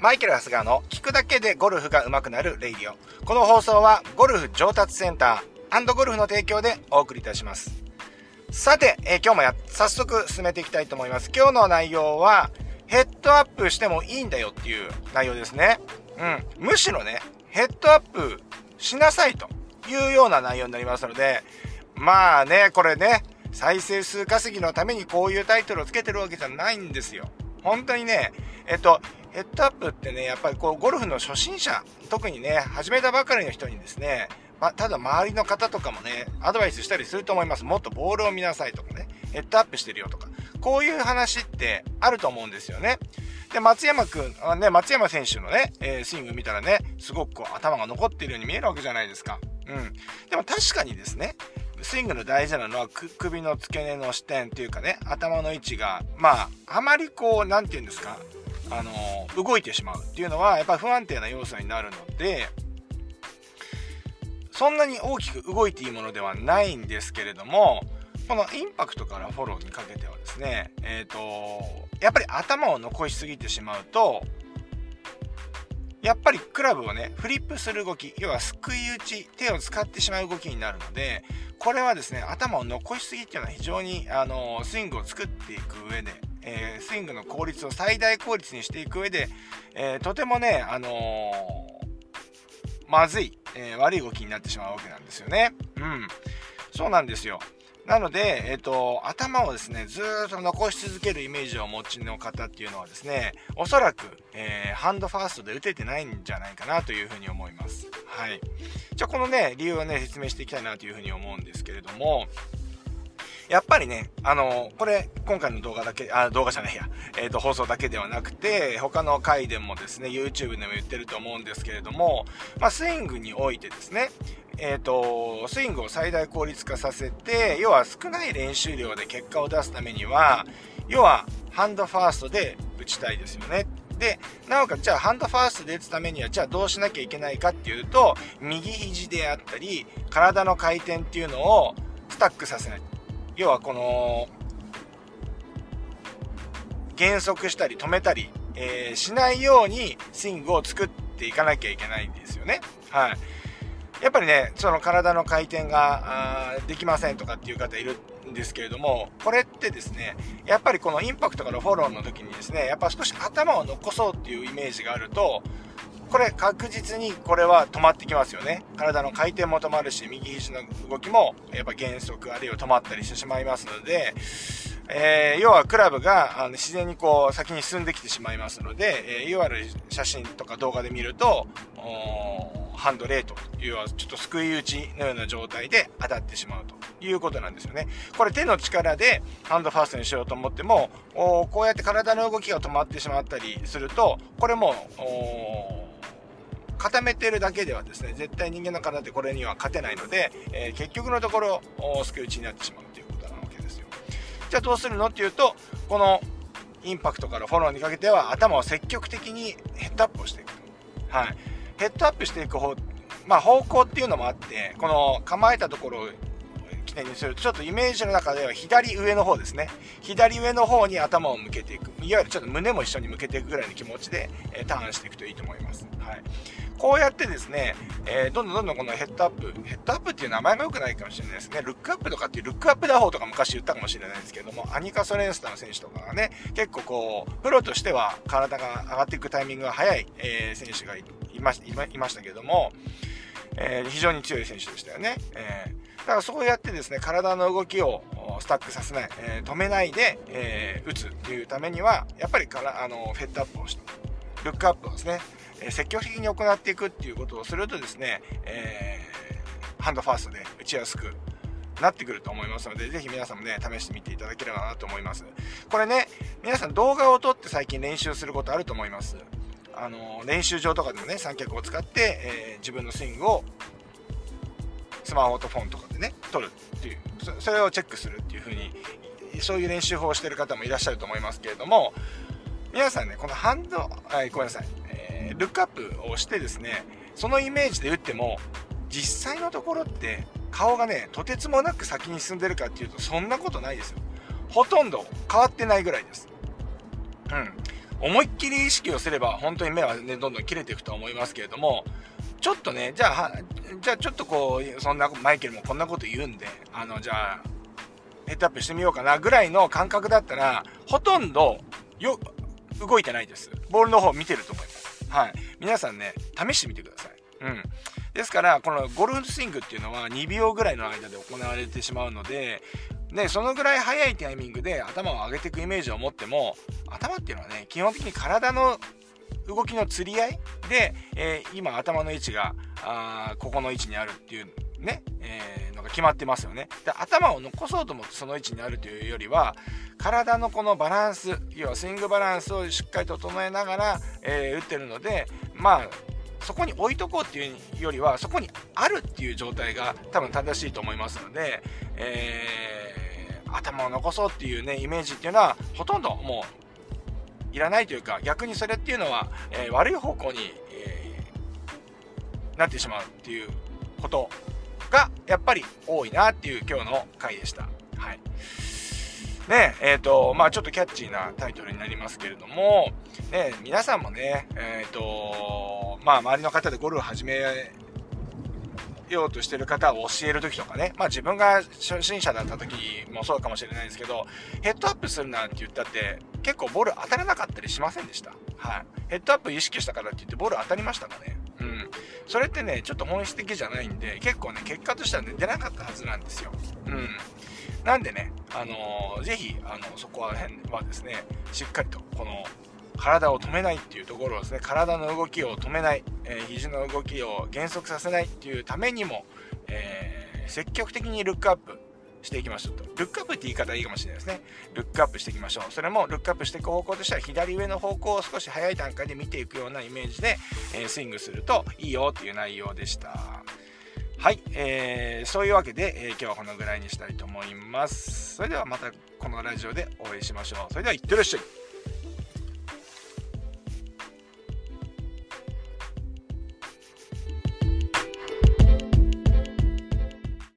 マイケル・ハスガーの聞くだけでゴルフが上手くなるレイディオ。この放送はゴルフ上達センターゴルフの提供でお送りいたします。さて、えー、今日もや、早速進めていきたいと思います。今日の内容は、ヘッドアップしてもいいんだよっていう内容ですね。うん。むしろね、ヘッドアップしなさいというような内容になりますので、まあね、これね、再生数稼ぎのためにこういうタイトルをつけてるわけじゃないんですよ。本当にね、えっと、ヘッドアップってね、やっぱりこう、ゴルフの初心者、特にね、始めたばかりの人にですね、まただ周りの方とかもね、アドバイスしたりすると思います。もっとボールを見なさいとかね、ヘッドアップしてるよとか、こういう話ってあると思うんですよね。で、松山くん、ね、松山選手のね、えー、スイング見たらね、すごくこう頭が残っているように見えるわけじゃないですか。うん。でも確かにですね、スイングの大事なのは首の付け根の視点というかね、頭の位置が、まあ、あまりこう、なんて言うんですか、あの動いてしまうっていうのは、やっぱり不安定な要素になるので、そんなに大きく動いていいものではないんですけれども、このインパクトからフォローにかけてはですね、えっ、ー、と、やっぱり頭を残しすぎてしまうと、やっぱりクラブをね、フリップする動き、要はすくい打ち、手を使ってしまう動きになるので、これはですね、頭を残しすぎっていうのは非常に、あの、スイングを作っていく上で、えー、スイングの効率を最大効率にしていく上で、えー、とてもね、あのまずい、え悪い動きになってしまうわけなんですよね。うん。そうなんですよ。なので、えっ、と、頭をですね、ずっと残し続けるイメージをお持ちの方っていうのはですね、おそらく、え、ハンドファーストで打ててないんじゃないかなというふうに思います。はい。じゃあ、このね、理由をね、説明していきたいなというふうに思うんですけれども、やっぱりね、あの、これ、今回の動画だけ、あ、動画じゃないや、えっ、ー、と、放送だけではなくて、他の回でもですね、YouTube でも言ってると思うんですけれども、まあ、スイングにおいてですね、えっ、ー、と、スイングを最大効率化させて、要は少ない練習量で結果を出すためには、要は、ハンドファーストで打ちたいですよね。で、なおかつ、じゃあ、ハンドファーストで打つためには、じゃあどうしなきゃいけないかっていうと、右肘であったり、体の回転っていうのをスタックさせない。要はこの減速したり止めたり、えー、しないようにスイングを作っていかなきゃいけないんですよね。はい。やっぱりね、その体の回転ができませんとかっていう方いるんですけれども、これってですね、やっぱりこのインパクトからフォローの時にですね、やっぱ少し頭を残そうっていうイメージがあると、これ確実にこれは止まってきますよね。体の回転も止まるし、右肘の動きもやっぱ減速あるいは止まったりしてしまいますので、えー、要はクラブがあの自然にこう先に進んできてしまいますので、えー、いわゆる写真とか動画で見ると、ハンドレートというはちょっとすくい打ちのような状態で当たってしまうということなんですよね。これ手の力でハンドファーストにしようと思っても、こうやって体の動きが止まってしまったりすると、これも、固めてるだけではですね、絶対人間の体ってこれには勝てないので、えー、結局のところ、救い打ちになってしまうということなわけですよ。じゃあどうするのっていうと、このインパクトからフォローにかけては頭を積極的にヘッドアップをしていく。はい。ヘッドアップしていく方、まあ方向っていうのもあって、この構えたところちょっとイメージの中では左上の方ですね。左上の方に頭を向けていく。いわゆるちょっと胸も一緒に向けていくぐらいの気持ちで、え、ターンしていくといいと思います。はい。こうやってですね、えー、どんどんどんどんこのヘッドアップ、ヘッドアップっていう名前が良くないかもしれないですね。ルックアップとかっていうルックアップ打法とか昔言ったかもしれないですけども、アニカ・ソレンスタの選手とかがね、結構こう、プロとしては体が上がっていくタイミングが早い、えー、選手がいまいましたけども、えー、非常に強い選手でしたよね。えー、だからそうやってですね、体の動きをスタックさせない、えー、止めないで、え、打つっていうためには、やっぱりからあのフェットアップをして、ルックアップをですね、え積極的に行っていくっていうことをするとですね、えー、ハンドファーストで打ちやすくなってくると思いますので、ぜひ皆さんもね、試してみていただければなと思います。これね、皆さん動画を撮って最近練習することあると思います。あの、練習場とかでもね、三脚を使って、えー、自分のスイングをスマホとフォンとかでね、撮るっていう、それをチェックするっていう風に、そういう練習法をしてる方もいらっしゃると思いますけれども、皆さんね、このハンド、はい、ごめんなさい。えー、ルックアップをしてですね、そのイメージで打っても、実際のところって顔がね、とてつもなく先に進んでるかっていうと、そんなことないですよ。ほとんど変わってないぐらいです。うん。思いっきり意識をすれば本当に目はねどんどん切れていくと思いますけれどもちょっとねじゃあじゃあちょっとこうそんなマイケルもこんなこと言うんであのじゃあヘッドアップしてみようかなぐらいの感覚だったらほとんどよ動いてないです。ボールの方見てると思います。はい。皆さんね試してみてください。うん。ですからこのゴルフスイングっていうのは2秒ぐらいの間で行われてしまうのででそのぐらい早いタイミングで頭を上げていくイメージを持っても頭っていうのはね基本的に体の動きの釣り合いで、えー、今頭の位置があここの位置にあるっていうね、えー、のが決まってますよね。で頭を残そうと思ってその位置にあるというよりは体のこのバランス要はスイングバランスをしっかり整えながら、えー、打ってるのでまあそこに置いとこうっていうよりはそこにあるっていう状態が多分正しいと思いますので、えー、頭を残そうっていうねイメージっていうのはほとんどもういらないというか逆にそれっていうのは、えー、悪い方向に、えー、なってしまうっていうことがやっぱり多いなっていう今日の回でした。はい。ねえ、っ、ー、と、まあちょっとキャッチーなタイトルになりますけれども、ね、皆さんもね、え、ー、と、まあ周りの方でゴルフ始めようとしてる方を教える時とかね、まあ自分が初心者だった時もそうかもしれないですけど、ヘッドアップするなんて言ったって結構ボール当たらなかったりしませんでした。はい。ヘッドアップ意識したからって言ってボール当たりましたかねうん。それってね、ちょっと本質的じゃないんで、結構ね、結果としてはね、出なかったはずなんですよ。うん。なんでね、あのー、ぜひ、あの、そこら辺はですね、しっかりと、この、体を止めないっていうところをですね、体の動きを止めない、えー、肘の動きを減速させないっていうためにも、えー、積極的にルックアップしていきましょうと。ルックアップって言い方いいかもしれないですね。ルックアップしていきましょう。それもルックアップしていく方向としては左上の方向を少し早い段階で見ていくようなイメージで、えー、スイングするといいよっていう内容でした。はい、えー、そういうわけで、えー、今日はこのぐらいにしたいと思います。それではまたこのラジオでお会いしましょう。それではいってらっしゃい。